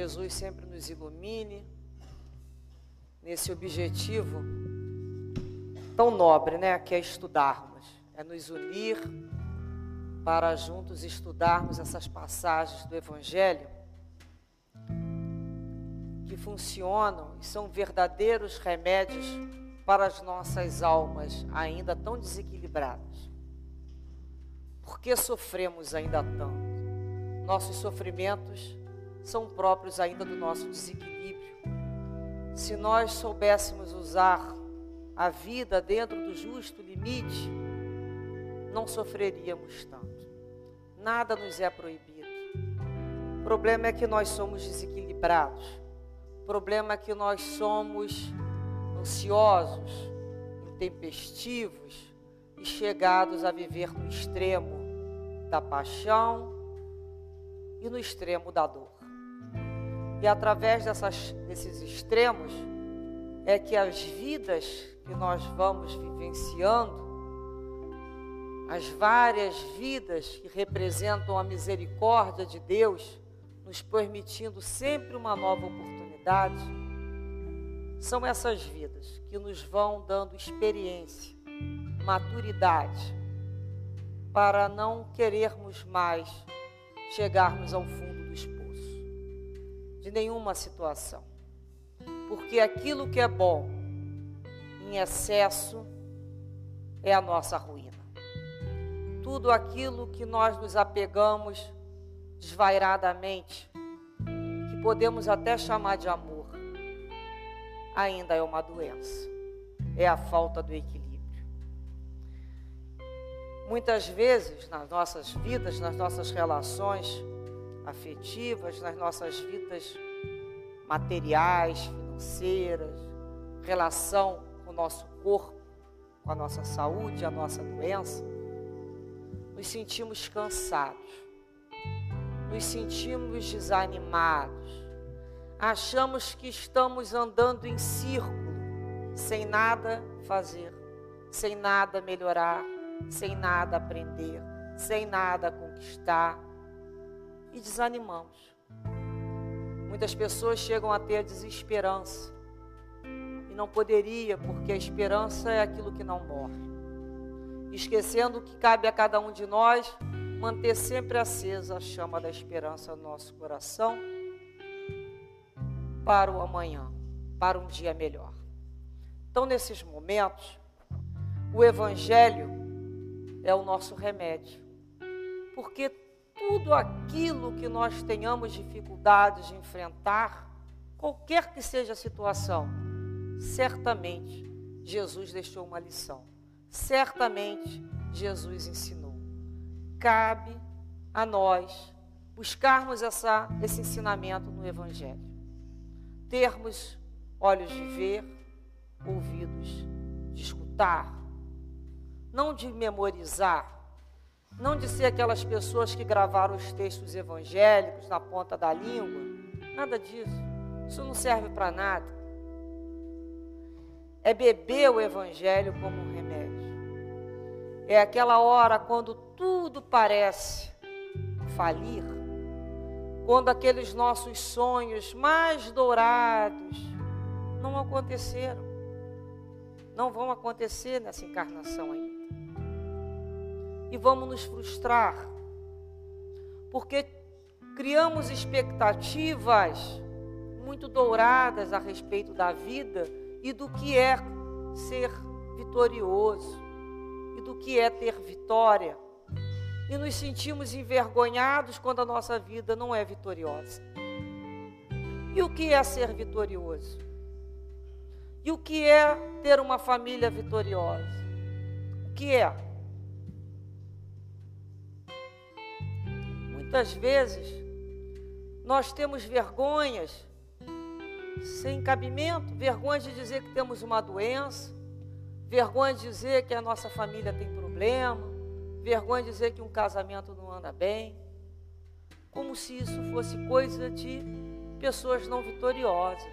Jesus sempre nos ilumine nesse objetivo tão nobre, né, que é estudarmos, é nos unir para juntos estudarmos essas passagens do Evangelho que funcionam e são verdadeiros remédios para as nossas almas ainda tão desequilibradas. Por que sofremos ainda tanto? Nossos sofrimentos são próprios ainda do nosso desequilíbrio. Se nós soubéssemos usar a vida dentro do justo limite, não sofreríamos tanto. Nada nos é proibido. O problema é que nós somos desequilibrados. O problema é que nós somos ansiosos, intempestivos e chegados a viver no extremo da paixão e no extremo da dor. E através dessas, desses extremos é que as vidas que nós vamos vivenciando as várias vidas que representam a misericórdia de Deus, nos permitindo sempre uma nova oportunidade, são essas vidas que nos vão dando experiência, maturidade, para não querermos mais chegarmos ao fundo de nenhuma situação. Porque aquilo que é bom em excesso é a nossa ruína tudo aquilo que nós nos apegamos desvairadamente, que podemos até chamar de amor, ainda é uma doença. É a falta do equilíbrio. Muitas vezes nas nossas vidas, nas nossas relações afetivas, nas nossas vidas materiais, financeiras, relação com o nosso corpo, com a nossa saúde, a nossa doença, nos sentimos cansados, nos sentimos desanimados, achamos que estamos andando em círculo, sem nada fazer, sem nada melhorar, sem nada aprender, sem nada conquistar e desanimamos. Muitas pessoas chegam a ter a desesperança e não poderia, porque a esperança é aquilo que não morre esquecendo que cabe a cada um de nós manter sempre acesa a chama da esperança no nosso coração para o amanhã, para um dia melhor. Então, nesses momentos, o Evangelho é o nosso remédio, porque tudo aquilo que nós tenhamos dificuldades de enfrentar, qualquer que seja a situação, certamente Jesus deixou uma lição certamente Jesus ensinou. Cabe a nós buscarmos essa, esse ensinamento no Evangelho. Termos olhos de ver, ouvidos de escutar, não de memorizar, não de ser aquelas pessoas que gravaram os textos evangélicos na ponta da língua, nada disso. Isso não serve para nada. É beber o Evangelho como um remédio. É aquela hora quando tudo parece falir, quando aqueles nossos sonhos mais dourados não aconteceram, não vão acontecer nessa encarnação ainda. E vamos nos frustrar, porque criamos expectativas muito douradas a respeito da vida e do que é ser vitorioso e do que é ter vitória. E nos sentimos envergonhados quando a nossa vida não é vitoriosa. E o que é ser vitorioso? E o que é ter uma família vitoriosa? O que é? Muitas vezes nós temos vergonhas sem cabimento, vergonha de dizer que temos uma doença, vergonha de dizer que a nossa família tem problema, vergonha de dizer que um casamento não anda bem, como se isso fosse coisa de pessoas não vitoriosas,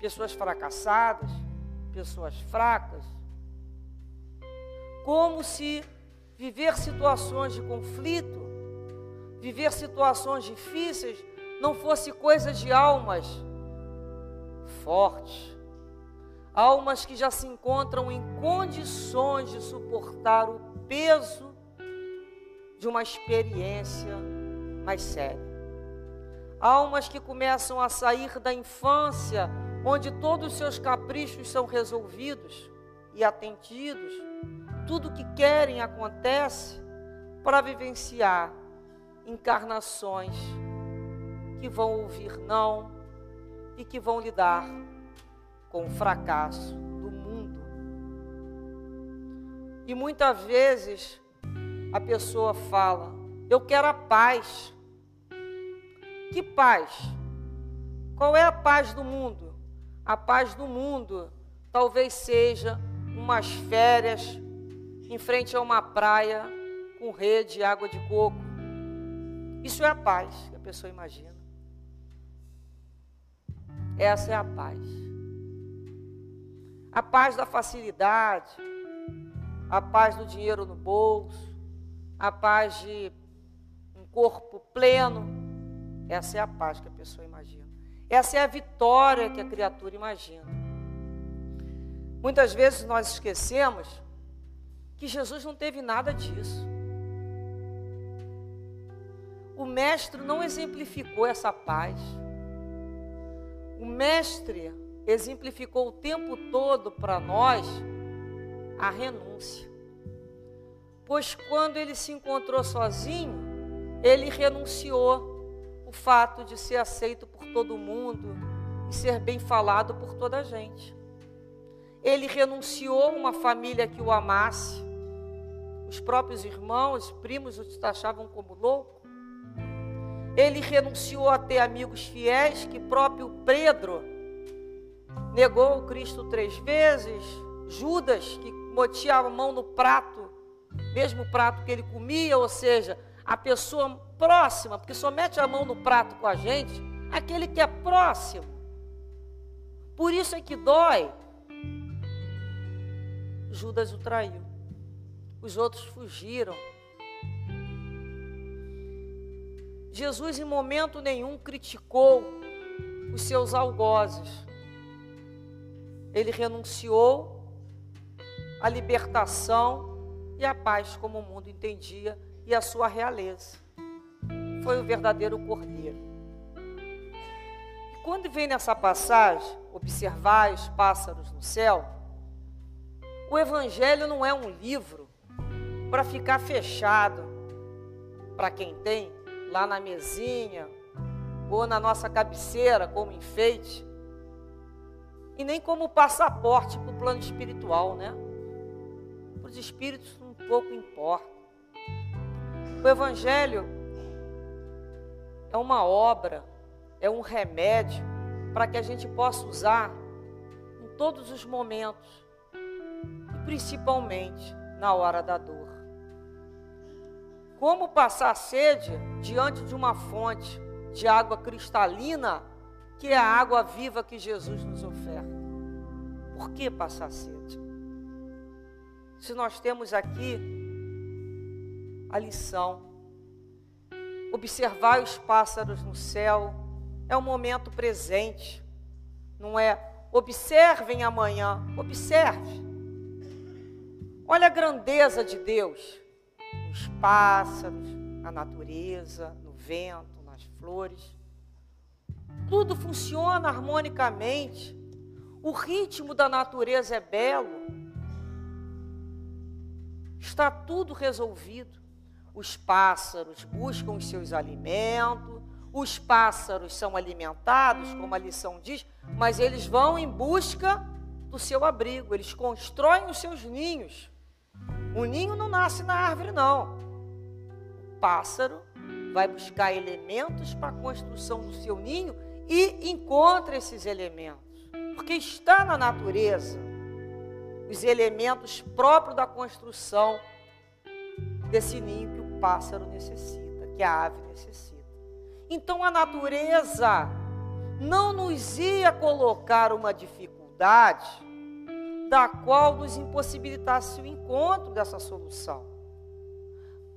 pessoas fracassadas, pessoas fracas, como se viver situações de conflito, viver situações difíceis, não fosse coisa de almas fortes, almas que já se encontram em condições de suportar o peso de uma experiência mais séria. Almas que começam a sair da infância, onde todos os seus caprichos são resolvidos e atendidos, tudo que querem acontece para vivenciar encarnações que vão ouvir não e que vão lidar com o fracasso do mundo. E muitas vezes a pessoa fala: Eu quero a paz. Que paz? Qual é a paz do mundo? A paz do mundo talvez seja umas férias em frente a uma praia com rede e água de coco. Isso é a paz que a pessoa imagina. Essa é a paz. A paz da facilidade, a paz do dinheiro no bolso, a paz de um corpo pleno. Essa é a paz que a pessoa imagina. Essa é a vitória que a criatura imagina. Muitas vezes nós esquecemos que Jesus não teve nada disso. O Mestre não exemplificou essa paz. O Mestre exemplificou o tempo todo para nós a renúncia. Pois quando ele se encontrou sozinho, ele renunciou o fato de ser aceito por todo mundo e ser bem falado por toda a gente. Ele renunciou uma família que o amasse. Os próprios irmãos, primos o taxavam como louco. Ele renunciou a ter amigos fiéis, que próprio Pedro negou o Cristo três vezes. Judas, que metia a mão no prato, mesmo prato que ele comia, ou seja, a pessoa próxima, porque só mete a mão no prato com a gente, aquele que é próximo. Por isso é que dói. Judas o traiu. Os outros fugiram. Jesus em momento nenhum criticou os seus algozes. Ele renunciou à libertação e à paz como o mundo entendia e a sua realeza. Foi o verdadeiro cordeiro. E quando vem nessa passagem, observar os pássaros no céu, o Evangelho não é um livro para ficar fechado para quem tem lá na mesinha ou na nossa cabeceira como enfeite, e nem como passaporte para o plano espiritual, né? Para os espíritos um pouco importa. O Evangelho é uma obra, é um remédio para que a gente possa usar em todos os momentos, e principalmente na hora da dor. Como passar sede diante de uma fonte de água cristalina, que é a água viva que Jesus nos oferta? Por que passar sede? Se nós temos aqui a lição, observar os pássaros no céu, é um momento presente, não é? Observem amanhã, observe. Olha a grandeza de Deus nos pássaros, na natureza, no vento, nas flores. Tudo funciona harmonicamente. O ritmo da natureza é belo. Está tudo resolvido. Os pássaros buscam os seus alimentos, os pássaros são alimentados, como a lição diz, mas eles vão em busca do seu abrigo, eles constroem os seus ninhos. O ninho não nasce na árvore, não. O pássaro vai buscar elementos para a construção do seu ninho e encontra esses elementos, porque está na natureza os elementos próprios da construção desse ninho que o pássaro necessita, que a ave necessita. Então a natureza não nos ia colocar uma dificuldade da qual nos impossibilitasse o encontro dessa solução.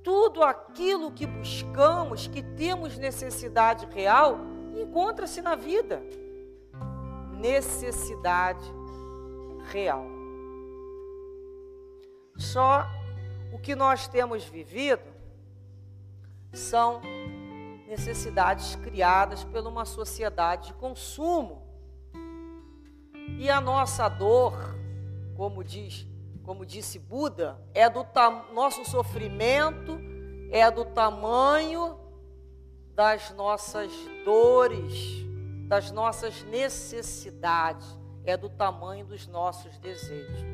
Tudo aquilo que buscamos, que temos necessidade real, encontra-se na vida. Necessidade real. Só o que nós temos vivido são necessidades criadas por uma sociedade de consumo. E a nossa dor, como diz, como disse Buda, é do nosso sofrimento é do tamanho das nossas dores, das nossas necessidades, é do tamanho dos nossos desejos.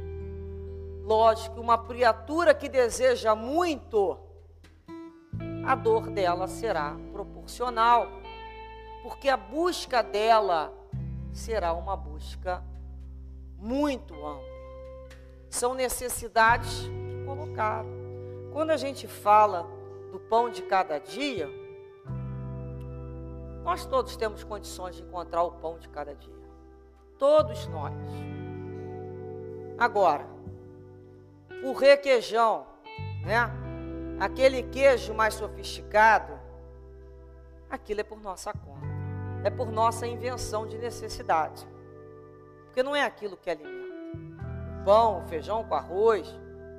Lógico, uma criatura que deseja muito, a dor dela será proporcional, porque a busca dela será uma busca muito ampla. São necessidades colocadas. Quando a gente fala do pão de cada dia, nós todos temos condições de encontrar o pão de cada dia. Todos nós. Agora, o requeijão, né? Aquele queijo mais sofisticado, aquilo é por nossa conta. É por nossa invenção de necessidade. Porque não é aquilo que alimenta. Pão, o feijão com arroz,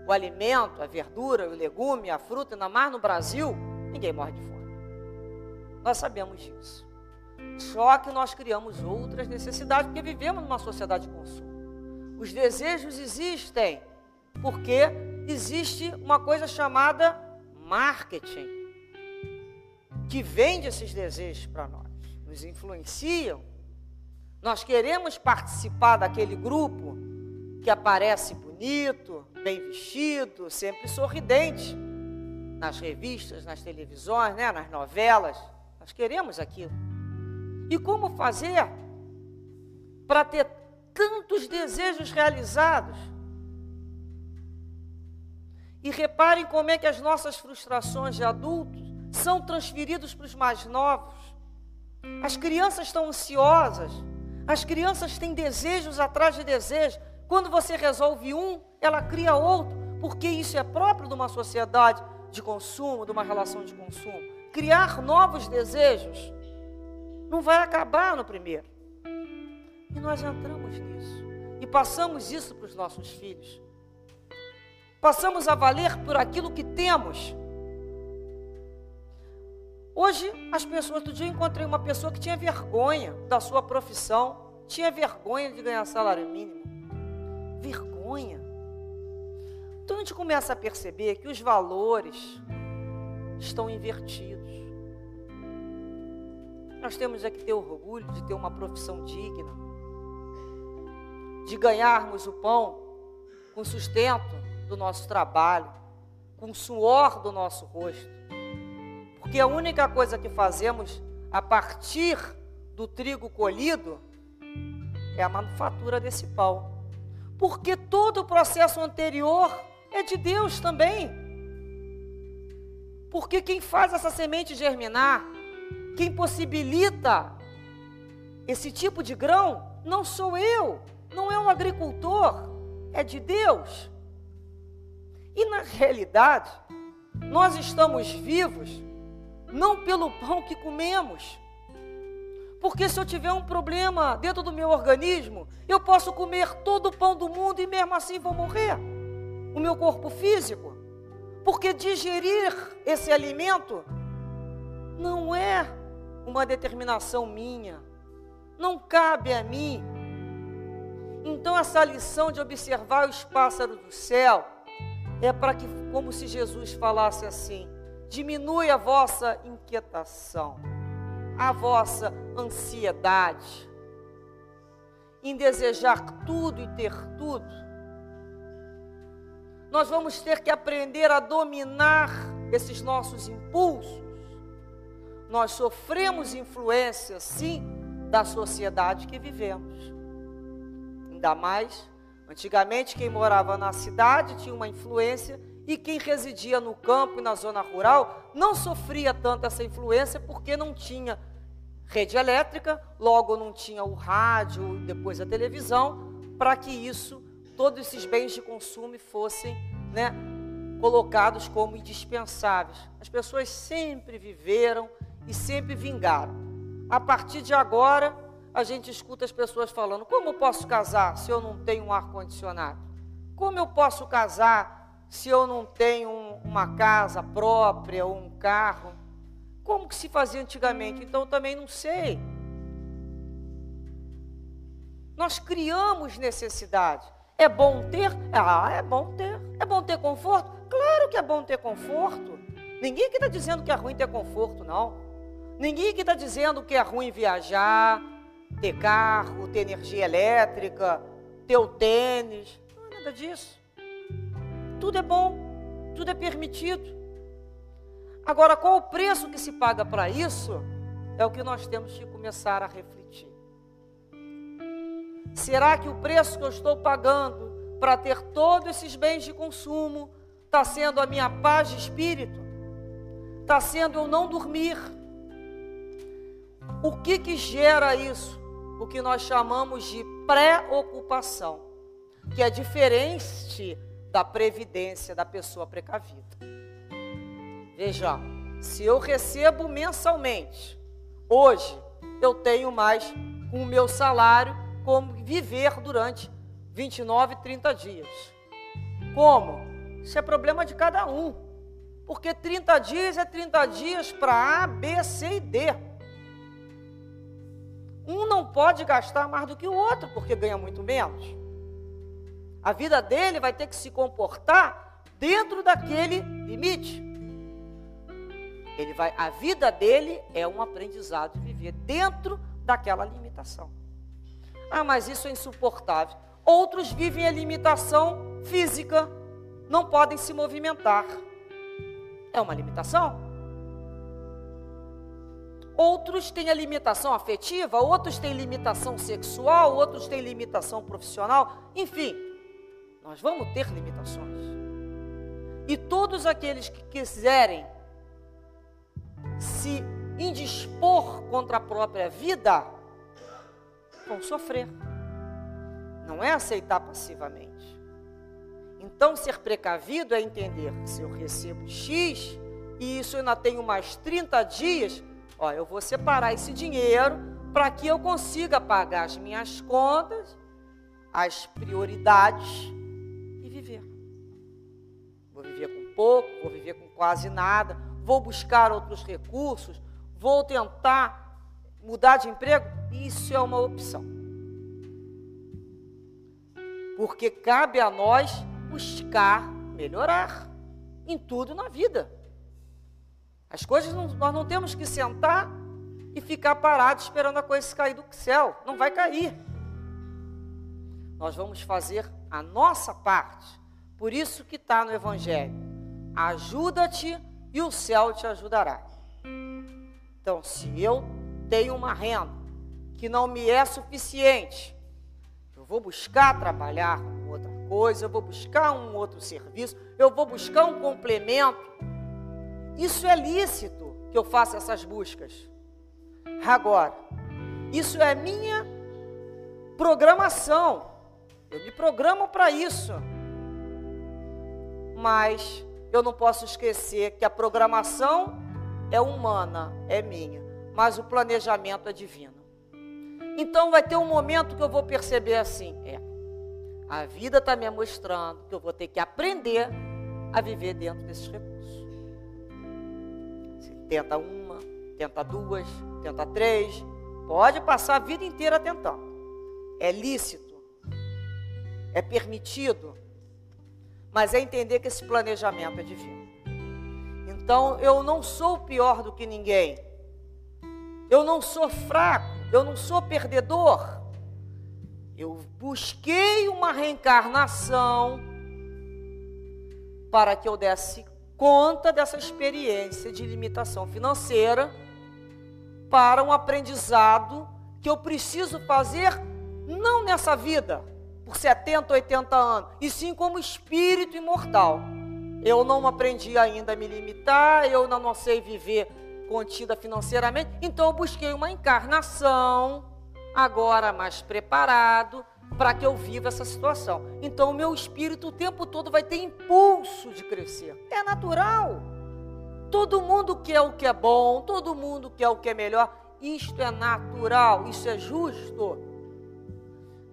o alimento, a verdura, o legume, a fruta, na mar no Brasil, ninguém morre de fome. Nós sabemos disso. Só que nós criamos outras necessidades, porque vivemos numa sociedade de consumo. Os desejos existem, porque existe uma coisa chamada marketing, que vende esses desejos para nós, nos influenciam. Nós queremos participar daquele grupo que aparece bonito, bem vestido, sempre sorridente, nas revistas, nas televisões, né, nas novelas. Nós queremos aquilo. E como fazer para ter tantos desejos realizados? E reparem como é que as nossas frustrações de adultos são transferidos para os mais novos. As crianças estão ansiosas, as crianças têm desejos atrás de desejos. Quando você resolve um, ela cria outro, porque isso é próprio de uma sociedade de consumo, de uma relação de consumo. Criar novos desejos não vai acabar no primeiro. E nós entramos nisso. E passamos isso para os nossos filhos. Passamos a valer por aquilo que temos. Hoje, as pessoas, outro dia eu encontrei uma pessoa que tinha vergonha da sua profissão, tinha vergonha de ganhar salário mínimo. Vergonha. Então a gente começa a perceber que os valores estão invertidos. Nós temos é que ter orgulho de ter uma profissão digna, de ganharmos o pão com sustento do nosso trabalho, com suor do nosso rosto. Porque a única coisa que fazemos a partir do trigo colhido é a manufatura desse pão. Porque todo o processo anterior é de Deus também. Porque quem faz essa semente germinar, quem possibilita esse tipo de grão, não sou eu, não é um agricultor, é de Deus. E na realidade, nós estamos vivos não pelo pão que comemos. Porque se eu tiver um problema dentro do meu organismo, eu posso comer todo o pão do mundo e mesmo assim vou morrer. O meu corpo físico. Porque digerir esse alimento não é uma determinação minha, não cabe a mim. Então, essa lição de observar os pássaros do céu é para que, como se Jesus falasse assim: diminui a vossa inquietação, a vossa ansiedade em desejar tudo e ter tudo. Nós vamos ter que aprender a dominar esses nossos impulsos nós sofremos influência, sim, da sociedade que vivemos. Ainda mais, antigamente, quem morava na cidade tinha uma influência e quem residia no campo e na zona rural não sofria tanto essa influência porque não tinha rede elétrica, logo não tinha o rádio, depois a televisão, para que isso, todos esses bens de consumo fossem né, colocados como indispensáveis. As pessoas sempre viveram e sempre vingaram. A partir de agora, a gente escuta as pessoas falando: como eu posso casar se eu não tenho um ar-condicionado? Como eu posso casar se eu não tenho um, uma casa própria ou um carro? Como que se fazia antigamente? Então eu também não sei. Nós criamos necessidade. É bom ter? Ah, é bom ter. É bom ter conforto? Claro que é bom ter conforto. Ninguém que está dizendo que é ruim ter conforto, não. Ninguém que está dizendo que é ruim viajar, ter carro, ter energia elétrica, ter o tênis. Não é nada disso. Tudo é bom, tudo é permitido. Agora, qual o preço que se paga para isso? É o que nós temos que começar a refletir. Será que o preço que eu estou pagando para ter todos esses bens de consumo está sendo a minha paz de espírito? Está sendo eu não dormir? O que que gera isso? O que nós chamamos de preocupação, que é diferente da previdência da pessoa precavida. Veja, se eu recebo mensalmente, hoje eu tenho mais com o meu salário como viver durante 29, 30 dias. Como? Isso é problema de cada um. Porque 30 dias é 30 dias para A, B, C e D. Um não pode gastar mais do que o outro, porque ganha muito menos. A vida dele vai ter que se comportar dentro daquele limite. Ele vai, a vida dele é um aprendizado de viver dentro daquela limitação. Ah, mas isso é insuportável. Outros vivem a limitação física, não podem se movimentar. É uma limitação. Outros têm a limitação afetiva, outros têm limitação sexual, outros têm limitação profissional. Enfim, nós vamos ter limitações. E todos aqueles que quiserem se indispor contra a própria vida, vão sofrer. Não é aceitar passivamente. Então, ser precavido é entender se eu recebo X e isso eu ainda tenho mais 30 dias, ó, eu vou separar esse dinheiro para que eu consiga pagar as minhas contas, as prioridades pouco, vou viver com quase nada, vou buscar outros recursos, vou tentar mudar de emprego, isso é uma opção. Porque cabe a nós buscar melhorar em tudo na vida. As coisas não, nós não temos que sentar e ficar parados esperando a coisa cair do céu. Não vai cair. Nós vamos fazer a nossa parte. Por isso que está no Evangelho. Ajuda-te e o céu te ajudará. Então, se eu tenho uma renda que não me é suficiente, eu vou buscar trabalhar com outra coisa, eu vou buscar um outro serviço, eu vou buscar um complemento. Isso é lícito que eu faça essas buscas. Agora, isso é minha programação. Eu me programo para isso. Mas eu não posso esquecer que a programação é humana, é minha, mas o planejamento é divino. Então vai ter um momento que eu vou perceber assim, é, a vida está me mostrando que eu vou ter que aprender a viver dentro desses recursos. Você tenta uma, tenta duas, tenta três, pode passar a vida inteira tentando. É lícito, é permitido, mas é entender que esse planejamento é divino. Então, eu não sou pior do que ninguém. Eu não sou fraco, eu não sou perdedor. Eu busquei uma reencarnação para que eu desse conta dessa experiência de limitação financeira para um aprendizado que eu preciso fazer não nessa vida, por 70, 80 anos, e sim como espírito imortal. Eu não aprendi ainda a me limitar, eu não, sei viver contida financeiramente, então eu busquei uma encarnação, agora mais preparado, para que eu viva essa situação. Então o meu espírito o tempo todo vai ter impulso de crescer. É natural. Todo mundo quer o que é bom, todo mundo quer o que é melhor. isto é natural, isso é justo.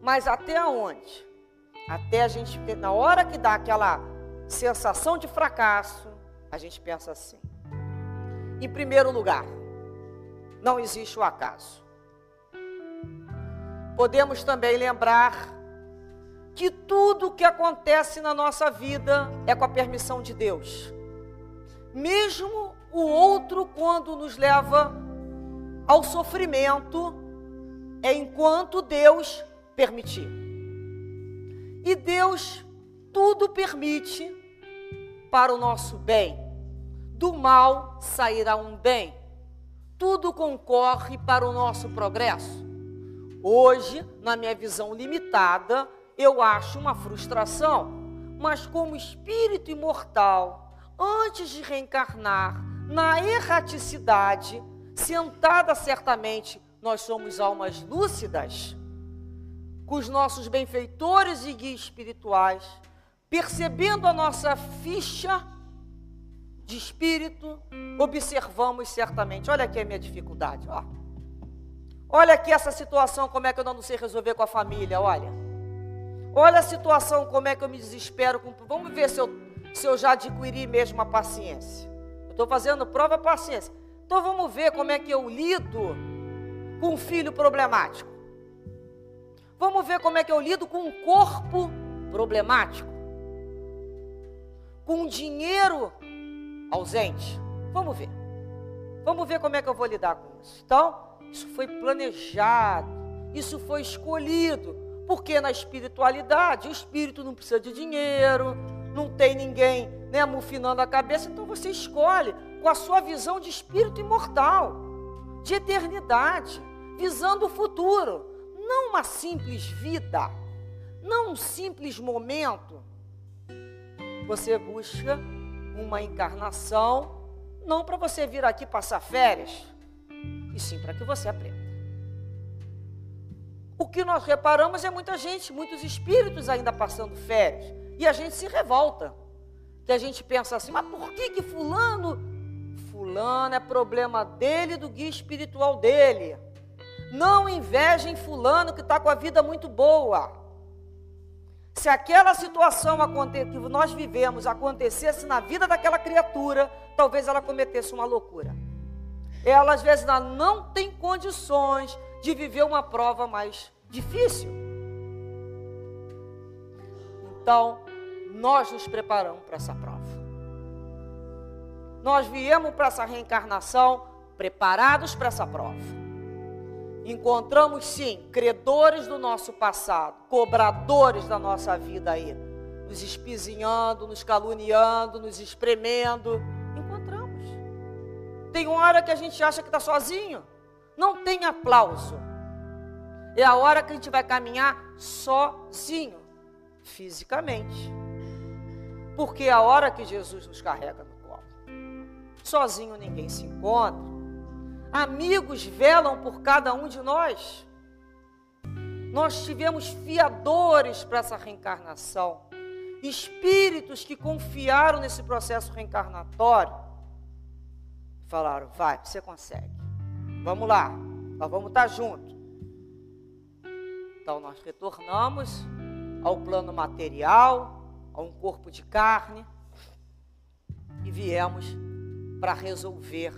Mas até onde? Até a gente, na hora que dá aquela sensação de fracasso, a gente pensa assim. Em primeiro lugar, não existe o acaso. Podemos também lembrar que tudo que acontece na nossa vida é com a permissão de Deus. Mesmo o outro, quando nos leva ao sofrimento, é enquanto Deus permitir. E Deus tudo permite para o nosso bem. Do mal sairá um bem. Tudo concorre para o nosso progresso. Hoje, na minha visão limitada, eu acho uma frustração, mas como espírito imortal, antes de reencarnar na erraticidade, sentada certamente, nós somos almas lúcidas, com os nossos benfeitores e guias espirituais, percebendo a nossa ficha de espírito, observamos certamente. Olha aqui a minha dificuldade, ó. Olha aqui essa situação, como é que eu não sei resolver com a família, olha. Olha a situação, como é que eu me desespero. Com... Vamos ver se eu, se eu já adquiri mesmo a paciência. Eu estou fazendo prova paciência. Então vamos ver como é que eu lido com um filho problemático. Vamos ver como é que eu lido com um corpo problemático. Com um dinheiro ausente. Vamos ver. Vamos ver como é que eu vou lidar com isso. Então, isso foi planejado, isso foi escolhido, porque na espiritualidade o espírito não precisa de dinheiro, não tem ninguém né, mufinando a cabeça, então você escolhe com a sua visão de espírito imortal, de eternidade, visando o futuro, não uma simples vida, não um simples momento. Você busca uma encarnação, não para você vir aqui passar férias, e sim para que você aprenda. O que nós reparamos é muita gente, muitos espíritos ainda passando férias, e a gente se revolta. Que a gente pensa assim, mas por que que fulano? Fulano é problema dele, do guia espiritual dele. Não invejem fulano que está com a vida muito boa. Se aquela situação que nós vivemos acontecesse na vida daquela criatura, talvez ela cometesse uma loucura ela às vezes ela não tem condições de viver uma prova mais difícil. Então, nós nos preparamos para essa prova. Nós viemos para essa reencarnação preparados para essa prova. Encontramos sim credores do nosso passado, cobradores da nossa vida aí, nos espizinhando, nos caluniando, nos espremendo tem hora que a gente acha que está sozinho. Não tem aplauso. É a hora que a gente vai caminhar sozinho, fisicamente. Porque é a hora que Jesus nos carrega no colo. Sozinho ninguém se encontra. Amigos velam por cada um de nós. Nós tivemos fiadores para essa reencarnação. Espíritos que confiaram nesse processo reencarnatório Falaram, vai, você consegue. Vamos lá, nós vamos estar juntos. Então nós retornamos ao plano material, a um corpo de carne, e viemos para resolver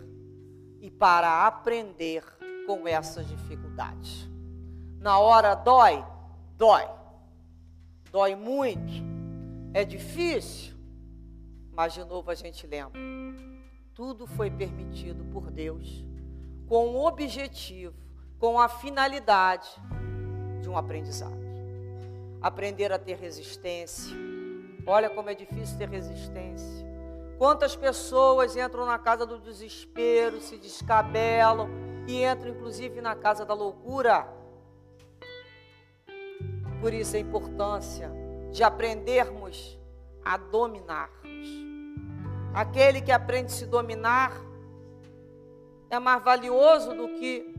e para aprender com essas dificuldades. Na hora dói, dói, dói muito, é difícil, mas de novo a gente lembra tudo foi permitido por Deus com o objetivo, com a finalidade de um aprendizado. Aprender a ter resistência. Olha como é difícil ter resistência. Quantas pessoas entram na casa do desespero, se descabelam e entram inclusive na casa da loucura. Por isso a importância de aprendermos a dominarmos. Aquele que aprende a se dominar é mais valioso do que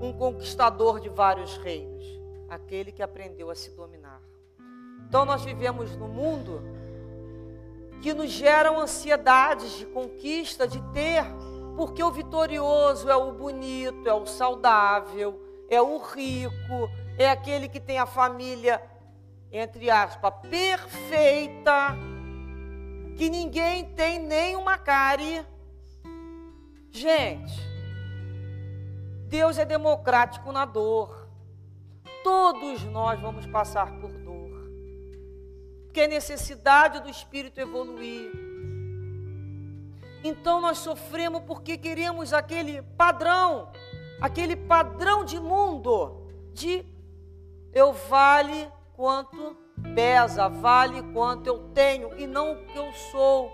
um conquistador de vários reinos. Aquele que aprendeu a se dominar. Então nós vivemos num mundo que nos geram ansiedades de conquista, de ter, Porque o vitorioso é o bonito, é o saudável, é o rico, é aquele que tem a família, entre aspas, perfeita, que ninguém tem nenhuma cárie. Gente, Deus é democrático na dor. Todos nós vamos passar por Porque é necessidade do espírito evoluir. Então nós sofremos porque queremos aquele padrão, aquele padrão de mundo, de eu vale quanto pesa, vale quanto eu tenho e não o que eu sou.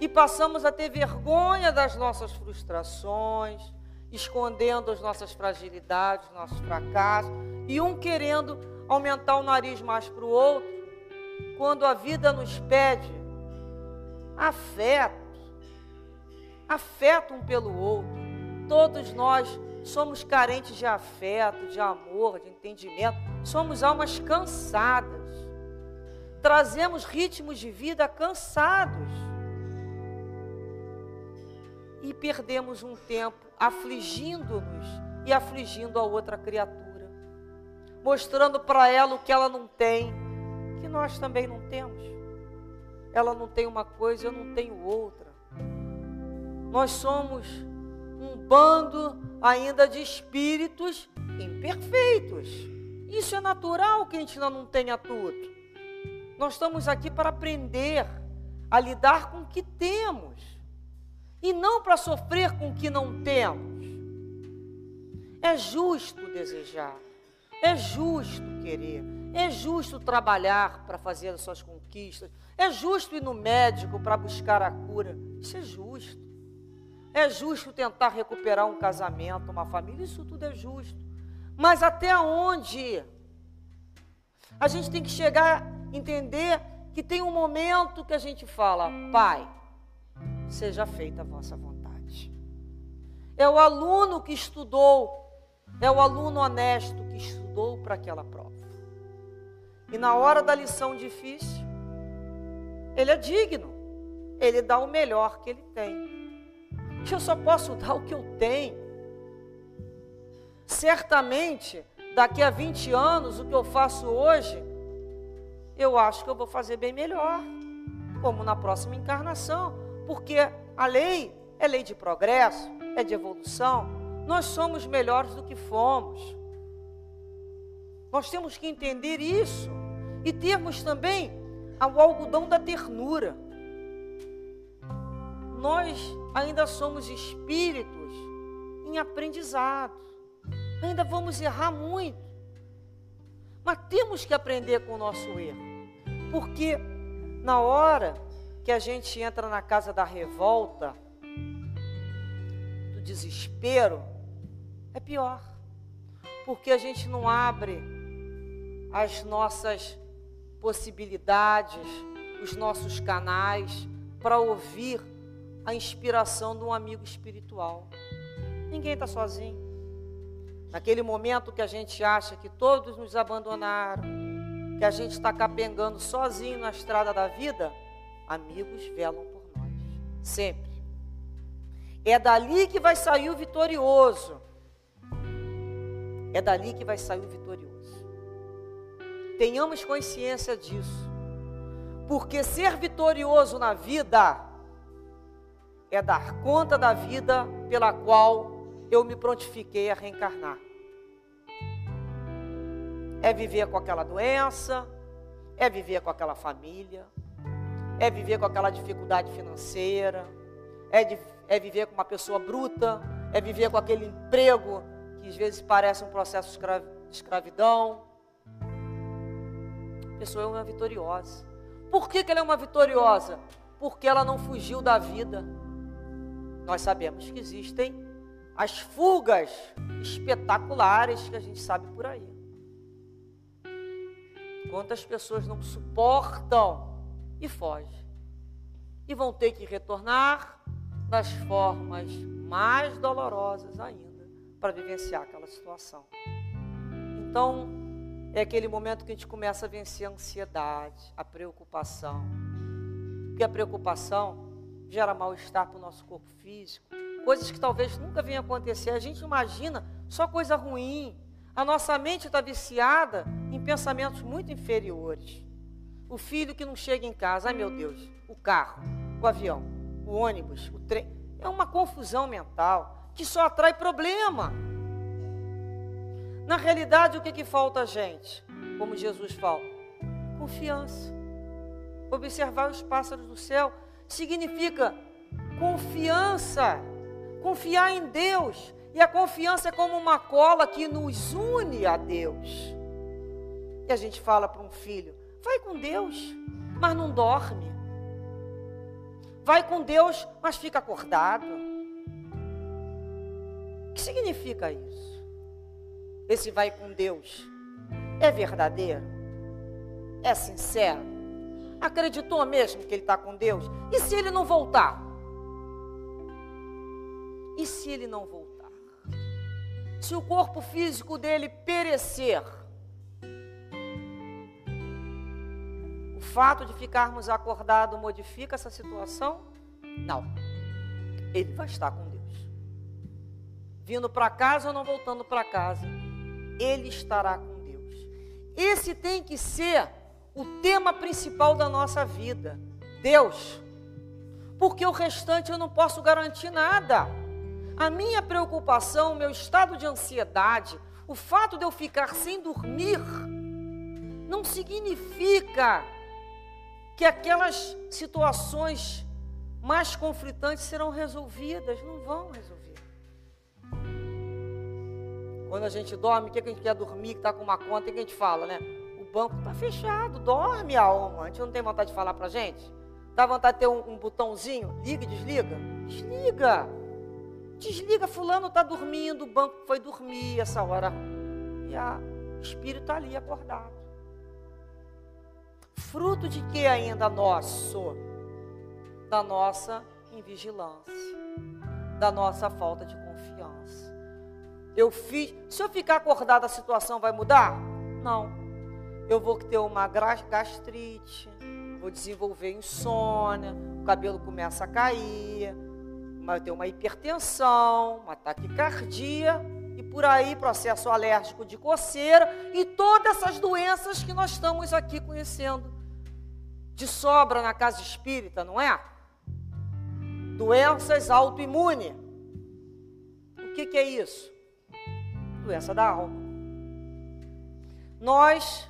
E passamos a ter vergonha das nossas frustrações, escondendo as nossas fragilidades, nossos fracassos, e um querendo aumentar o nariz mais para o outro, quando a vida nos pede afeto, afeto um pelo outro. Todos nós somos carentes de afeto, de amor, de entendimento, somos almas cansadas, trazemos ritmos de vida cansados. E perdemos um tempo afligindo-nos e afligindo a outra criatura, mostrando para ela o que ela não tem, que nós também não temos. Ela não tem uma coisa, eu não tenho outra. Nós somos um bando ainda de espíritos imperfeitos. Isso é natural que a gente ainda não tenha tudo. Nós estamos aqui para aprender a lidar com o que temos e não para sofrer com o que não temos. É justo desejar, é justo querer, é justo trabalhar para fazer as suas conquistas, é justo ir no médico para buscar a cura. Isso é justo. É justo tentar recuperar um casamento, uma família, isso tudo é justo. Mas até onde? A gente tem que chegar entender que tem um momento que a gente fala, Pai, seja feita a vossa vontade. É o aluno que estudou, é o aluno honesto que estudou para aquela prova. E na hora da lição difícil, ele é digno, ele dá o melhor que ele tem eu só posso dar o que eu tenho. Certamente, daqui a 20 anos, o que eu faço hoje, eu acho que eu vou fazer bem melhor, como na próxima encarnação, porque a lei é lei de progresso, é de evolução. Nós somos melhores do que fomos. Nós temos que entender isso e termos também o algodão da ternura nós ainda somos espíritos em aprendizado. Ainda vamos errar muito. Mas temos que aprender com o nosso erro. Porque na hora que a gente entra na casa da revolta, do desespero, é pior. Porque a gente não abre as nossas possibilidades, os nossos canais para ouvir a inspiração de um amigo espiritual. Ninguém está sozinho. Naquele momento que a gente acha que todos nos abandonaram, que a gente está capengando sozinho na estrada da vida, amigos velam por nós, sempre. É dali que vai sair o vitorioso. É dali que vai sair o vitorioso. Tenhamos consciência disso. Porque ser vitorioso na vida é dar conta da vida pela qual eu me prontifiquei a reencarnar. É viver com aquela doença, é viver com aquela família, é viver com aquela dificuldade financeira, é, de, é viver com uma pessoa bruta, é viver com aquele emprego que às vezes parece um processo de escravidão. Pessoa é uma vitoriosa. Por que, que ela é uma vitoriosa? Porque ela não fugiu da vida nós sabemos que existem as fugas espetaculares que a gente sabe por aí. Quantas pessoas não suportam e fogem. E vão ter que retornar das formas mais dolorosas ainda para vivenciar aquela situação. Então, é aquele momento que a gente começa a vencer a ansiedade, a preocupação. Porque a preocupação gera mal-estar para o nosso corpo físico, coisas que talvez nunca venham acontecer. A gente imagina só coisa ruim. A nossa mente está viciada em pensamentos muito inferiores. O filho que não chega em casa, ai meu Deus, o carro, o avião, o ônibus, o trem. É uma confusão mental que só atrai problema. Na realidade, o que, que falta a gente? Como Jesus fala, confiança. Observar os pássaros do céu significa confiança, confiar em Deus. E a confiança é como uma cola que nos une a Deus. E a gente fala para um filho: vai com Deus, mas não dorme. Vai com Deus, mas fica acordado. O que significa isso? Esse vai com Deus é verdadeiro? É sincero? Acreditou mesmo que ele está com Deus? E se ele não voltar? E se ele não voltar? Se o corpo físico dele perecer? O fato de ficarmos acordados modifica essa situação? Não. Ele vai estar com Deus. Vindo para casa ou não voltando para casa, ele estará com Deus. Esse tem que ser o tema principal da nossa vida. Deus. Porque o restante eu não posso garantir nada. A minha preocupação, o meu estado de ansiedade, o fato de eu ficar sem dormir, não significa que aquelas situações mais conflitantes serão resolvidas. Não vão resolver. Quando a gente dorme, o que, a gente quer dormir, que está com uma conta, o que a gente fala, né? O banco está fechado, dorme alma. A gente não tem vontade de falar para a gente? Dá vontade de ter um, um botãozinho? Liga e desliga? Desliga. Desliga, fulano está dormindo, o banco foi dormir essa hora. E a, o espírito está ali acordado. Fruto de que ainda nosso? Da nossa invigilância, da nossa falta de confiança. Eu fiz, se eu ficar acordado, a situação vai mudar? Não. Eu vou ter uma gastrite, vou desenvolver insônia, o cabelo começa a cair, vai ter uma hipertensão, uma taquicardia e por aí processo alérgico de coceira e todas essas doenças que nós estamos aqui conhecendo de sobra na casa espírita, não é? Doenças autoimunes. O que, que é isso? Doença da alma. Nós,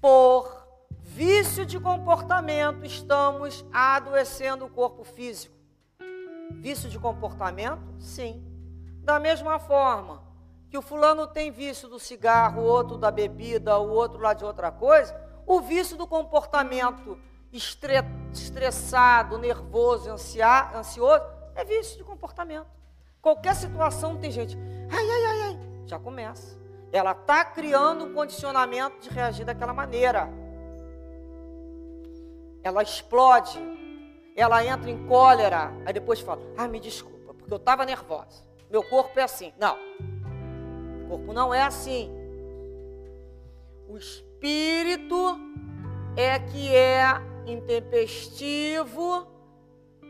por vício de comportamento, estamos adoecendo o corpo físico. Vício de comportamento? Sim. Da mesma forma que o fulano tem vício do cigarro, o outro da bebida, o outro lá de outra coisa, o vício do comportamento estressado, nervoso, ansioso, é vício de comportamento. Qualquer situação tem gente, ai, ai, ai, ai, já começa. Ela está criando um condicionamento de reagir daquela maneira. Ela explode ela entra em cólera, aí depois fala: Ah, me desculpa, porque eu estava nervosa. Meu corpo é assim. Não, o corpo não é assim. O espírito é que é intempestivo,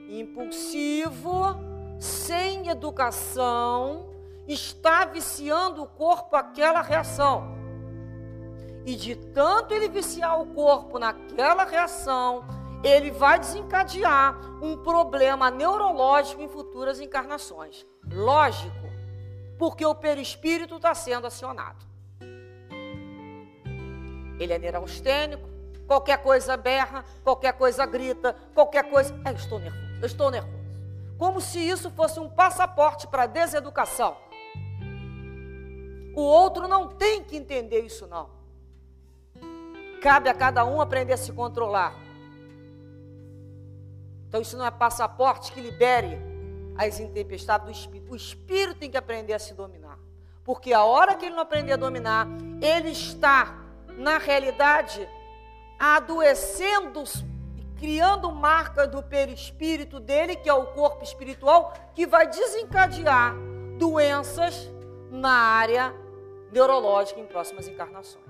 impulsivo, sem educação, está viciando o corpo aquela reação. E de tanto ele viciar o corpo naquela reação, ele vai desencadear um problema neurológico em futuras encarnações. Lógico, porque o perispírito está sendo acionado. Ele é neurastênico, qualquer coisa berra, qualquer coisa grita, qualquer coisa. eu estou nervoso, estou nervoso. Como se isso fosse um passaporte para a deseducação. O outro não tem que entender isso, não. Cabe a cada um aprender a se controlar. Então isso não é passaporte que libere as intempestades do espírito. O espírito tem que aprender a se dominar. Porque a hora que ele não aprender a dominar, ele está, na realidade, adoecendo criando marca do perispírito dele, que é o corpo espiritual, que vai desencadear doenças na área neurológica em próximas encarnações.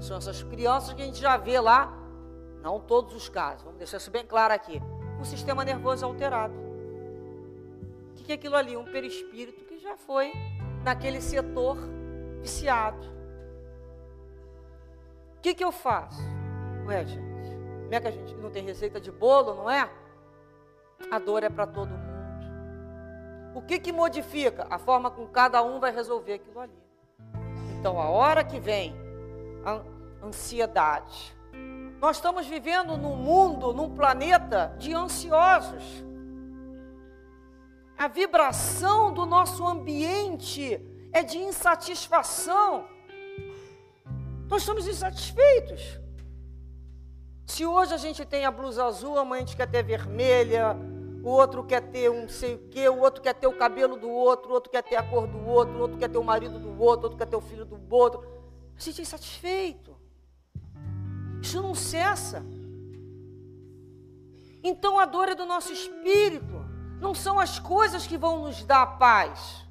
São essas crianças que a gente já vê lá, não todos os casos, vamos deixar isso bem claro aqui o sistema nervoso alterado. O que é aquilo ali? Um perispírito que já foi naquele setor viciado. O que, que eu faço? Ué, gente, como é que a gente não tem receita de bolo, não é? A dor é para todo mundo. O que, que modifica? A forma com cada um vai resolver aquilo ali. Então, a hora que vem a ansiedade, nós estamos vivendo num mundo, num planeta de ansiosos. A vibração do nosso ambiente é de insatisfação. Nós estamos insatisfeitos. Se hoje a gente tem a blusa azul, amanhã a gente quer ter vermelha, o outro quer ter um sei o quê, o outro quer ter o cabelo do outro, o outro quer ter a cor do outro, o outro quer ter o marido do outro, o outro quer ter o filho do outro. A gente é insatisfeito. Isso não cessa. Então a dor é do nosso espírito. Não são as coisas que vão nos dar paz.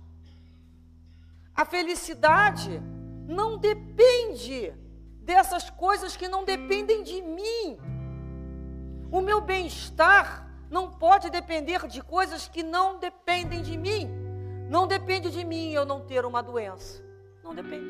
A felicidade não depende dessas coisas que não dependem de mim. O meu bem-estar não pode depender de coisas que não dependem de mim. Não depende de mim eu não ter uma doença. Não depende.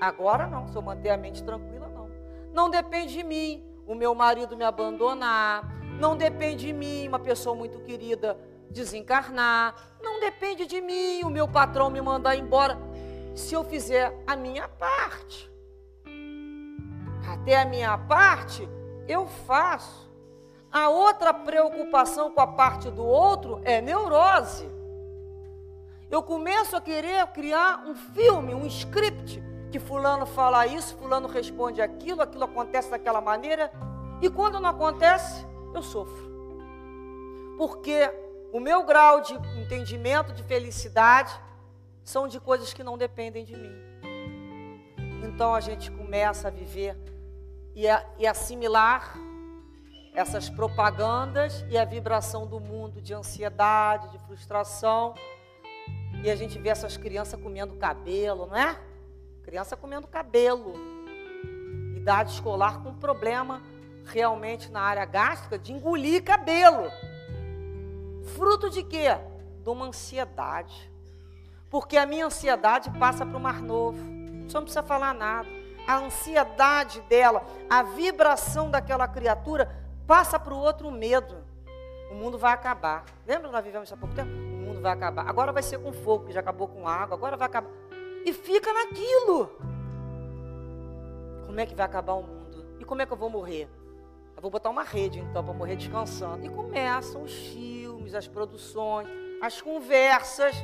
Agora não, se eu manter a mente tranquila, não. Não depende de mim o meu marido me abandonar. Não depende de mim uma pessoa muito querida desencarnar. Não depende de mim o meu patrão me mandar embora. Se eu fizer a minha parte. Até a minha parte, eu faço. A outra preocupação com a parte do outro é neurose. Eu começo a querer criar um filme, um script, que fulano fala isso, fulano responde aquilo, aquilo acontece daquela maneira, e quando não acontece, eu sofro. Porque o meu grau de entendimento, de felicidade, são de coisas que não dependem de mim. Então a gente começa a viver e, a, e assimilar essas propagandas e a vibração do mundo de ansiedade, de frustração. E a gente vê essas crianças comendo cabelo, não é? Criança comendo cabelo. Idade escolar com problema realmente na área gástrica de engolir cabelo. Fruto de quê? De uma ansiedade. Porque a minha ansiedade passa para o mar novo. Só não precisa falar nada. A ansiedade dela, a vibração daquela criatura passa para o outro medo. O mundo vai acabar. Lembra nós vivemos há pouco tempo? O mundo vai acabar. Agora vai ser com fogo, que já acabou com água, agora vai acabar. E fica naquilo. Como é que vai acabar o mundo? E como é que eu vou morrer? Eu vou botar uma rede então para morrer descansando. E começam os filmes, as produções, as conversas.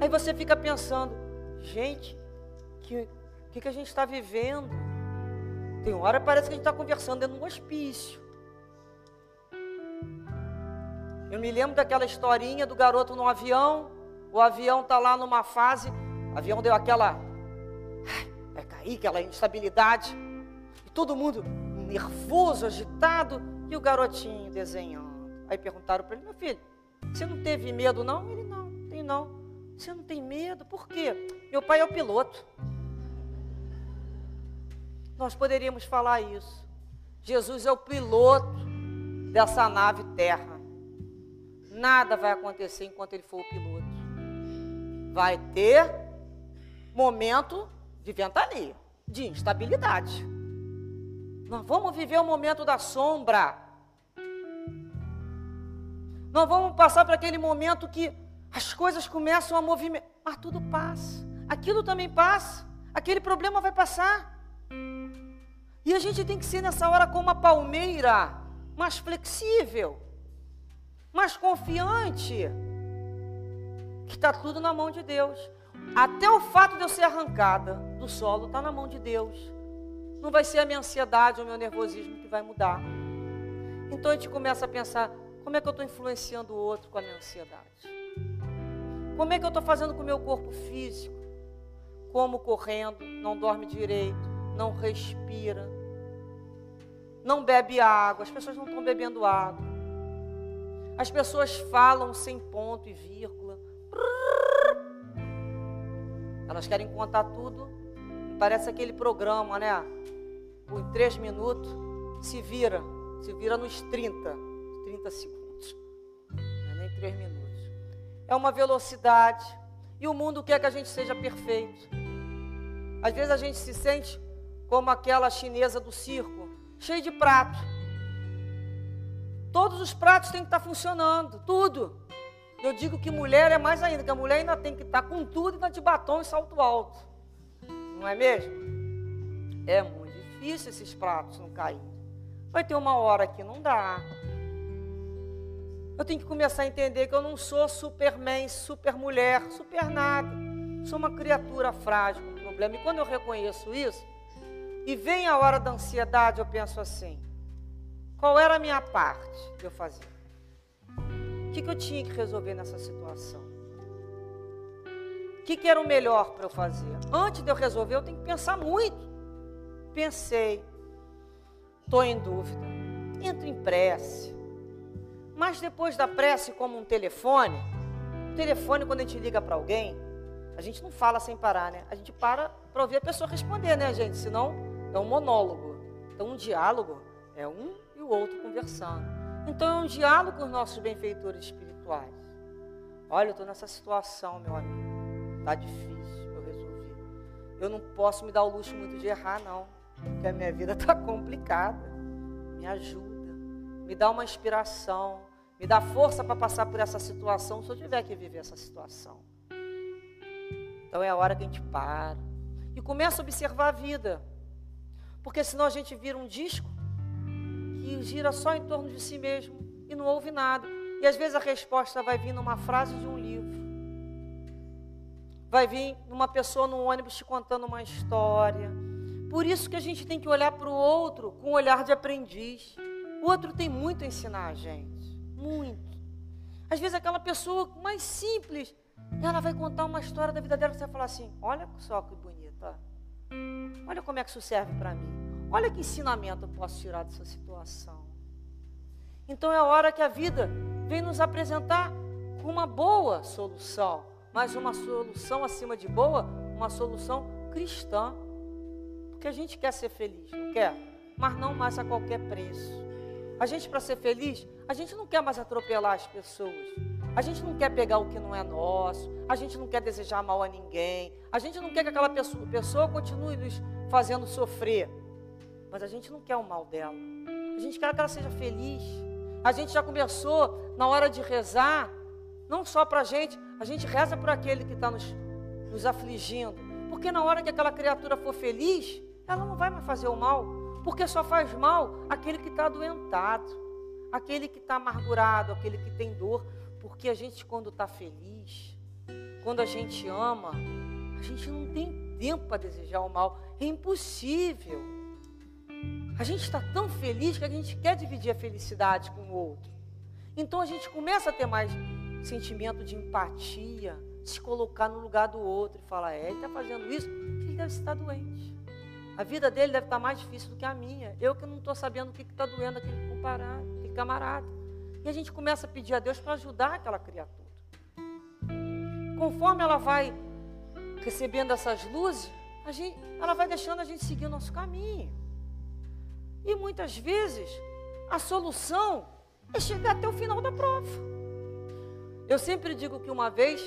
Aí você fica pensando, gente, que que, que a gente está vivendo? Tem hora parece que a gente está conversando dentro de um hospício. Eu me lembro daquela historinha do garoto no avião. O avião está lá numa fase, o avião deu aquela. Vai cair, aquela instabilidade. E todo mundo nervoso, agitado. E o garotinho desenhando. Aí perguntaram para ele: Meu filho, você não teve medo não? Ele: Não, tem não. Você não tem medo? Por quê? Meu pai é o piloto. Nós poderíamos falar isso. Jesus é o piloto dessa nave terra. Nada vai acontecer enquanto ele for o piloto. Vai ter momento de ventania, de instabilidade. Nós vamos viver o momento da sombra. Nós vamos passar para aquele momento que as coisas começam a movimentar, mas tudo passa. Aquilo também passa. Aquele problema vai passar. E a gente tem que ser nessa hora como uma palmeira, mais flexível mas confiante que está tudo na mão de Deus. Até o fato de eu ser arrancada do solo está na mão de Deus. Não vai ser a minha ansiedade ou o meu nervosismo que vai mudar. Então a gente começa a pensar: como é que eu estou influenciando o outro com a minha ansiedade? Como é que eu estou fazendo com o meu corpo físico? Como correndo, não dorme direito, não respira, não bebe água. As pessoas não estão bebendo água as pessoas falam sem ponto e vírgula. Elas querem contar tudo. Parece aquele programa, né? Por três minutos, se vira. Se vira nos 30, 30 segundos. É nem três minutos. é uma velocidade. E o mundo quer que a gente seja perfeito. Às vezes a gente se sente como aquela chinesa do circo, cheio de prato. Todos os pratos têm que estar funcionando, tudo. Eu digo que mulher é mais ainda, que a mulher ainda tem que estar com tudo, ainda de batom e salto alto. Não é mesmo? É muito difícil esses pratos não caírem. Vai ter uma hora que não dá. Eu tenho que começar a entender que eu não sou superman, super mulher, super nada. Sou uma criatura frágil, com problema. E quando eu reconheço isso, e vem a hora da ansiedade, eu penso assim: qual era a minha parte de eu fazer? O que, que eu tinha que resolver nessa situação? O que, que era o melhor para eu fazer? Antes de eu resolver, eu tenho que pensar muito. Pensei, estou em dúvida, entro em prece mas depois da prece, como um telefone, o telefone, quando a gente liga para alguém, a gente não fala sem parar, né? A gente para para ouvir a pessoa responder, né, gente? Senão é um monólogo. Então, um diálogo é um o outro conversando. Então, é um diálogo com os nossos benfeitores espirituais. Olha, eu estou nessa situação, meu amigo. Está difícil eu resolver. Eu não posso me dar o luxo muito de errar, não. Porque a minha vida está complicada. Me ajuda. Me dá uma inspiração. Me dá força para passar por essa situação se eu tiver que viver essa situação. Então é a hora que a gente para e começa a observar a vida. Porque senão a gente vira um disco que gira só em torno de si mesmo e não ouve nada. E às vezes a resposta vai vir numa frase de um livro. Vai vir numa pessoa no ônibus te contando uma história. Por isso que a gente tem que olhar para o outro com um olhar de aprendiz. O outro tem muito a ensinar a gente. Muito. Às vezes aquela pessoa mais simples, ela vai contar uma história da vida dela e você vai falar assim: olha só que bonita. Olha como é que isso serve para mim. Olha que ensinamento eu posso tirar dessa situação. Então é a hora que a vida vem nos apresentar uma boa solução, mas uma solução acima de boa, uma solução cristã. Porque a gente quer ser feliz, não quer? Mas não mais a qualquer preço. A gente, para ser feliz, a gente não quer mais atropelar as pessoas. A gente não quer pegar o que não é nosso. A gente não quer desejar mal a ninguém. A gente não quer que aquela pessoa, pessoa continue nos fazendo sofrer. Mas a gente não quer o mal dela. A gente quer que ela seja feliz. A gente já começou na hora de rezar, não só para a gente, a gente reza por aquele que está nos, nos afligindo. Porque na hora que aquela criatura for feliz, ela não vai mais fazer o mal. Porque só faz mal aquele que está adoentado, aquele que está amargurado, aquele que tem dor. Porque a gente, quando está feliz, quando a gente ama, a gente não tem tempo para desejar o mal. É impossível. A gente está tão feliz que a gente quer dividir a felicidade com o outro. Então a gente começa a ter mais sentimento de empatia, se colocar no lugar do outro e falar: é, ele está fazendo isso, ele deve estar doente. A vida dele deve estar mais difícil do que a minha. Eu que não estou sabendo o que está doendo aquele comparado, aquele camarada. E a gente começa a pedir a Deus para ajudar aquela criatura. Conforme ela vai recebendo essas luzes, gente, ela vai deixando a gente seguir o nosso caminho. E muitas vezes a solução é chegar até o final da prova. Eu sempre digo que uma vez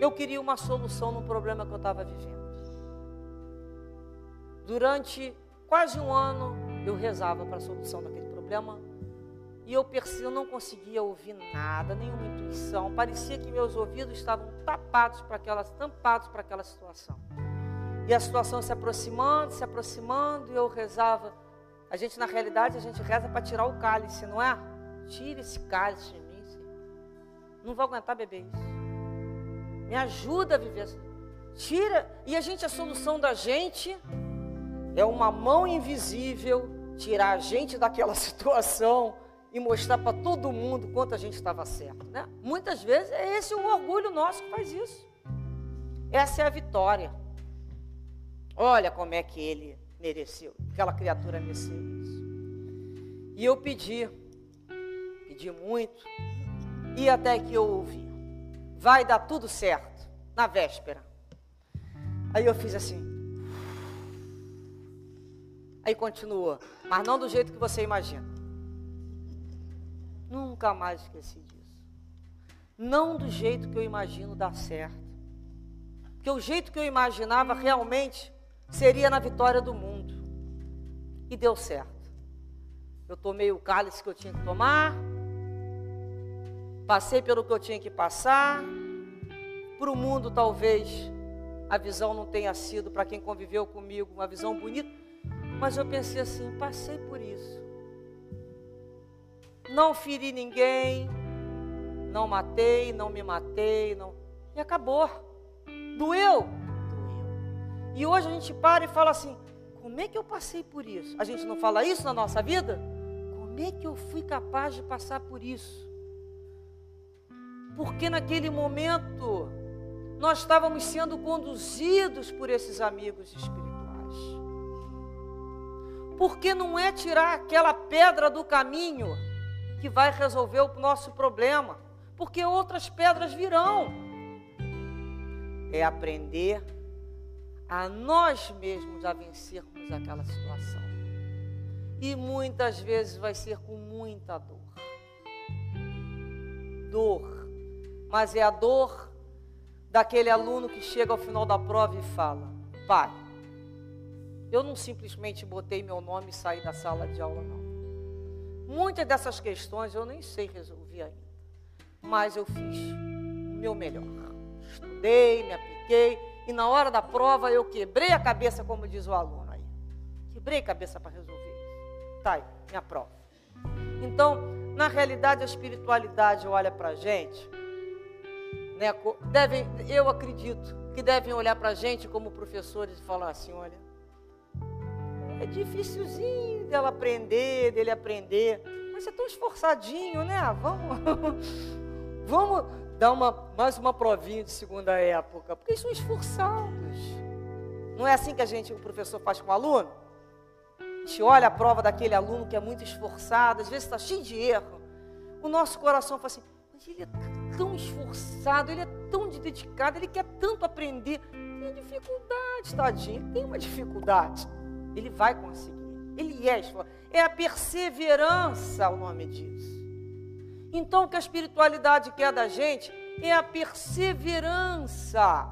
eu queria uma solução num problema que eu estava vivendo. Durante quase um ano eu rezava para a solução daquele problema e eu percebi, eu não conseguia ouvir nada, nenhuma intuição. Parecia que meus ouvidos estavam tapados para aquela, tampados para aquela situação. E a situação se aproximando, se aproximando, e eu rezava. A gente, na realidade, a gente reza para tirar o cálice, não é? Tira esse cálice de mim, Senhor. Não vou aguentar beber isso. Me ajuda a viver. Tira. E a gente, a solução da gente é uma mão invisível tirar a gente daquela situação e mostrar para todo mundo quanto a gente estava certo. Né? Muitas vezes é esse o orgulho nosso que faz isso. Essa é a vitória. Olha como é que ele mereceu, aquela criatura mereceu isso. E eu pedi, pedi muito, e até que eu ouvi, vai dar tudo certo, na véspera. Aí eu fiz assim, Aí continua, mas não do jeito que você imagina. Nunca mais esqueci disso. não do jeito que eu imagino dar certo. Porque o jeito que eu imaginava realmente seria na vitória do mundo. E deu certo. Eu tomei o cálice que eu tinha que tomar, passei pelo que eu tinha que passar. Para o mundo, talvez, a visão não tenha sido, para quem conviveu comigo, uma visão bonita. Mas eu pensei assim: passei por isso. Não feri ninguém, não matei, não me matei, não. E acabou. Doeu? E hoje a gente para e fala assim: como é que eu passei por isso? A gente não fala isso na nossa vida? Como é que eu fui capaz de passar por isso? Porque naquele momento nós estávamos sendo conduzidos por esses amigos espirituais. Porque não é tirar aquela pedra do caminho que vai resolver o nosso problema porque outras pedras virão. É aprender a nós mesmos a vencermos aquela situação. E muitas vezes vai ser com muita dor. Dor. Mas é a dor daquele aluno que chega ao final da prova e fala: Pai, eu não simplesmente botei meu nome e saí da sala de aula, não. Muitas dessas questões eu nem sei resolver ainda mas eu fiz o meu melhor. Estudei, me apliquei e na hora da prova eu quebrei a cabeça, como diz o aluno aí. Quebrei a cabeça para resolver isso. Tá aí, minha prova. Então, na realidade, a espiritualidade olha para a gente, né, devem, eu acredito que devem olhar para a gente como professores e falar assim: olha, é dificilzinho dela aprender, dele aprender, mas é tão esforçadinho, né? Vamos. Vamos dar uma, mais uma provinha de segunda época, porque eles são esforçados. Não é assim que a gente, o professor faz com o aluno? A gente olha a prova daquele aluno que é muito esforçado, às vezes está cheio de erro. O nosso coração fala assim, mas ele é tão esforçado, ele é tão dedicado, ele quer tanto aprender. Tem dificuldade, tadinho, tem uma dificuldade. Ele vai conseguir. Ele é esforçado. É a perseverança o nome disso. Então, o que a espiritualidade quer da gente é a perseverança.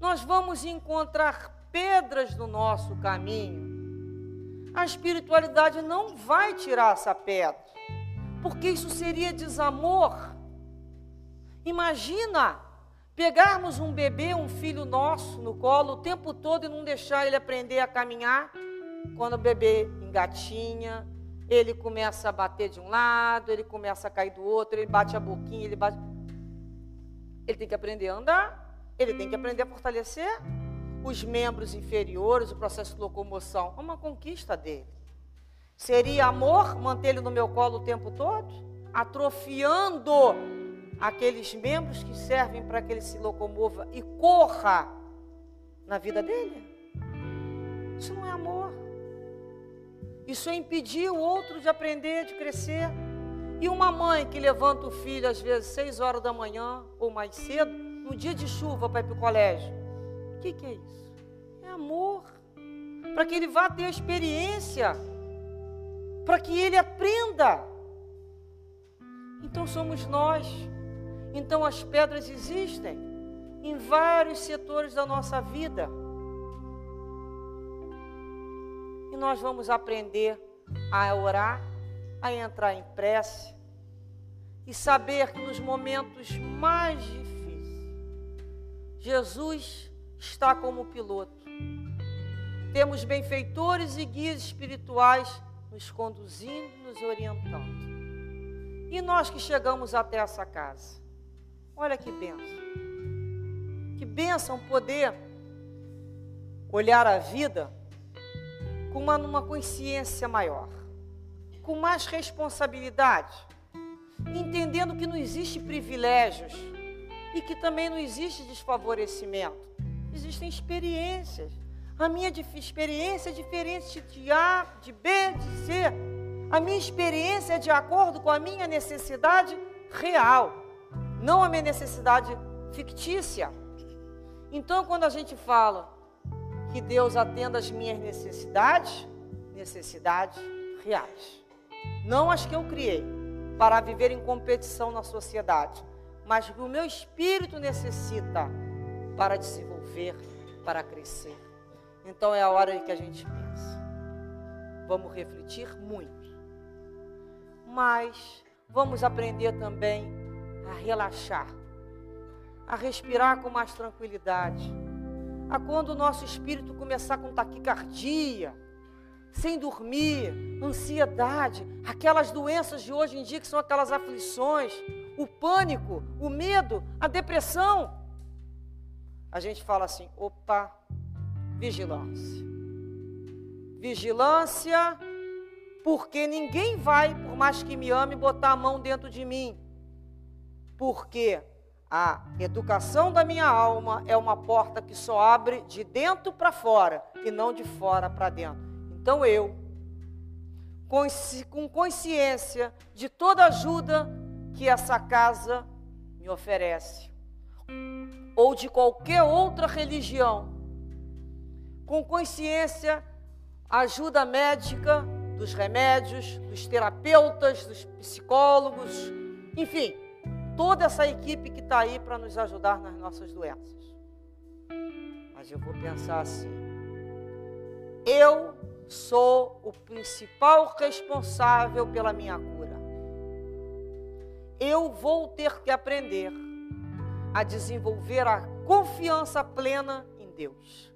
Nós vamos encontrar pedras no nosso caminho. A espiritualidade não vai tirar essa pedra, porque isso seria desamor. Imagina pegarmos um bebê, um filho nosso no colo o tempo todo e não deixar ele aprender a caminhar. Quando o bebê engatinha, ele começa a bater de um lado, ele começa a cair do outro, ele bate a boquinha, ele bate. Ele tem que aprender a andar, ele tem que aprender a fortalecer os membros inferiores, o processo de locomoção. É uma conquista dele. Seria amor manter ele no meu colo o tempo todo? Atrofiando aqueles membros que servem para que ele se locomova e corra na vida dele? Isso não é amor. Isso é impedir o outro de aprender, de crescer. E uma mãe que levanta o filho às vezes seis horas da manhã ou mais cedo, no dia de chuva para ir para o colégio. O que, que é isso? É amor. Para que ele vá ter experiência. Para que ele aprenda. Então somos nós. Então as pedras existem em vários setores da nossa vida. Nós vamos aprender a orar, a entrar em prece e saber que nos momentos mais difíceis, Jesus está como piloto. Temos benfeitores e guias espirituais nos conduzindo, nos orientando. E nós que chegamos até essa casa, olha que benção. Que benção poder olhar a vida com uma, uma consciência maior, com mais responsabilidade, entendendo que não existe privilégios e que também não existe desfavorecimento. Existem experiências. A minha experiência é diferente de A, de B, de C. A minha experiência é de acordo com a minha necessidade real, não a minha necessidade fictícia. Então, quando a gente fala que Deus atenda às minhas necessidades, necessidades reais. Não as que eu criei, para viver em competição na sociedade, mas que o meu espírito necessita para desenvolver, para crescer. Então é a hora que a gente pensa. Vamos refletir muito. Mas vamos aprender também a relaxar, a respirar com mais tranquilidade. A quando o nosso espírito começar com taquicardia, sem dormir, ansiedade, aquelas doenças de hoje em dia que são aquelas aflições, o pânico, o medo, a depressão. A gente fala assim: opa, vigilância. Vigilância, porque ninguém vai, por mais que me ame, botar a mão dentro de mim. Porque a educação da minha alma é uma porta que só abre de dentro para fora e não de fora para dentro. Então eu, com consciência de toda ajuda que essa casa me oferece, ou de qualquer outra religião, com consciência, ajuda médica, dos remédios, dos terapeutas, dos psicólogos, enfim, toda essa equipe que está aí para nos ajudar nas nossas doenças. Mas eu vou pensar assim: eu sou o principal responsável pela minha cura. Eu vou ter que aprender a desenvolver a confiança plena em Deus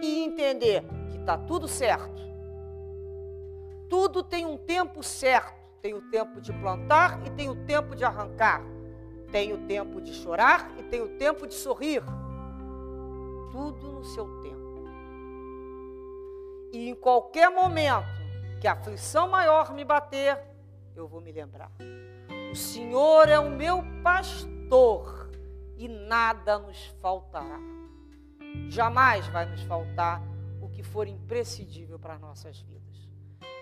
e entender que está tudo certo. Tudo tem um tempo certo. Tem o tempo de plantar e tem o tempo de arrancar. Tem o tempo de chorar e tem o tempo de sorrir. Tudo no seu tempo. E em qualquer momento que a aflição maior me bater, eu vou me lembrar. O Senhor é o meu pastor e nada nos faltará. Jamais vai nos faltar o que for imprescindível para as nossas vidas.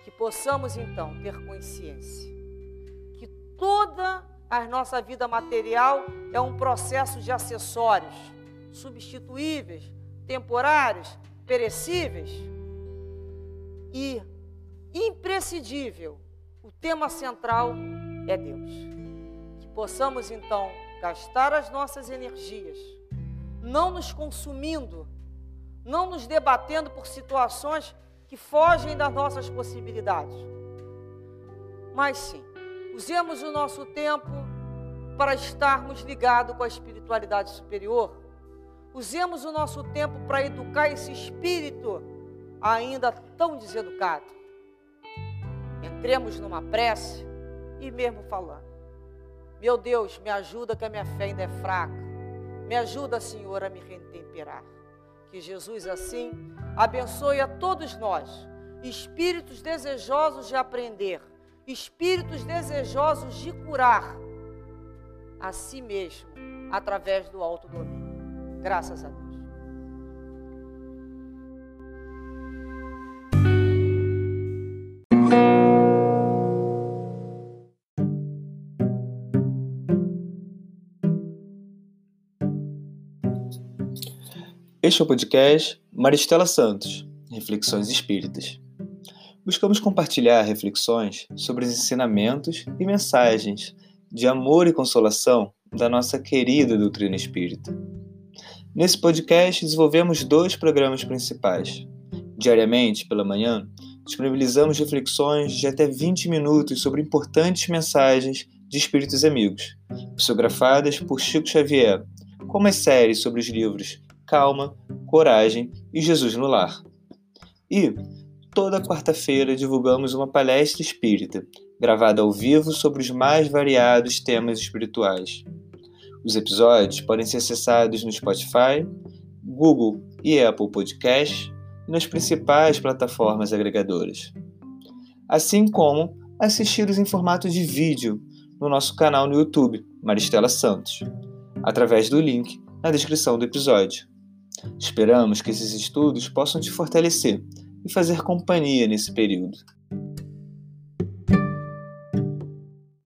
Que possamos então ter consciência que toda a nossa vida material é um processo de acessórios substituíveis, temporários, perecíveis e imprescindível, o tema central é Deus. Que possamos então gastar as nossas energias, não nos consumindo, não nos debatendo por situações que fogem das nossas possibilidades. Mas sim, usemos o nosso tempo para estarmos ligados com a espiritualidade superior. Usemos o nosso tempo para educar esse espírito ainda tão deseducado. Entremos numa prece e mesmo falando. Meu Deus, me ajuda que a minha fé ainda é fraca. Me ajuda, Senhor, a me retemperar. Que Jesus assim abençoe a todos nós, espíritos desejosos de aprender, espíritos desejosos de curar a si mesmo através do alto domínio. Graças a Deus. Este é o podcast Maristela Santos, Reflexões Espíritas. Buscamos compartilhar reflexões sobre os ensinamentos e mensagens de amor e consolação da nossa querida doutrina espírita. Nesse podcast, desenvolvemos dois programas principais. Diariamente, pela manhã, disponibilizamos reflexões de até 20 minutos sobre importantes mensagens de espíritos amigos, psicografadas por Chico Xavier, como as séries sobre os livros calma, coragem e Jesus no lar. E toda quarta-feira divulgamos uma palestra espírita, gravada ao vivo sobre os mais variados temas espirituais. Os episódios podem ser acessados no Spotify, Google e Apple Podcasts e nas principais plataformas agregadoras. Assim como assisti-los em formato de vídeo no nosso canal no YouTube, Maristela Santos, através do link na descrição do episódio. Esperamos que esses estudos possam te fortalecer e fazer companhia nesse período.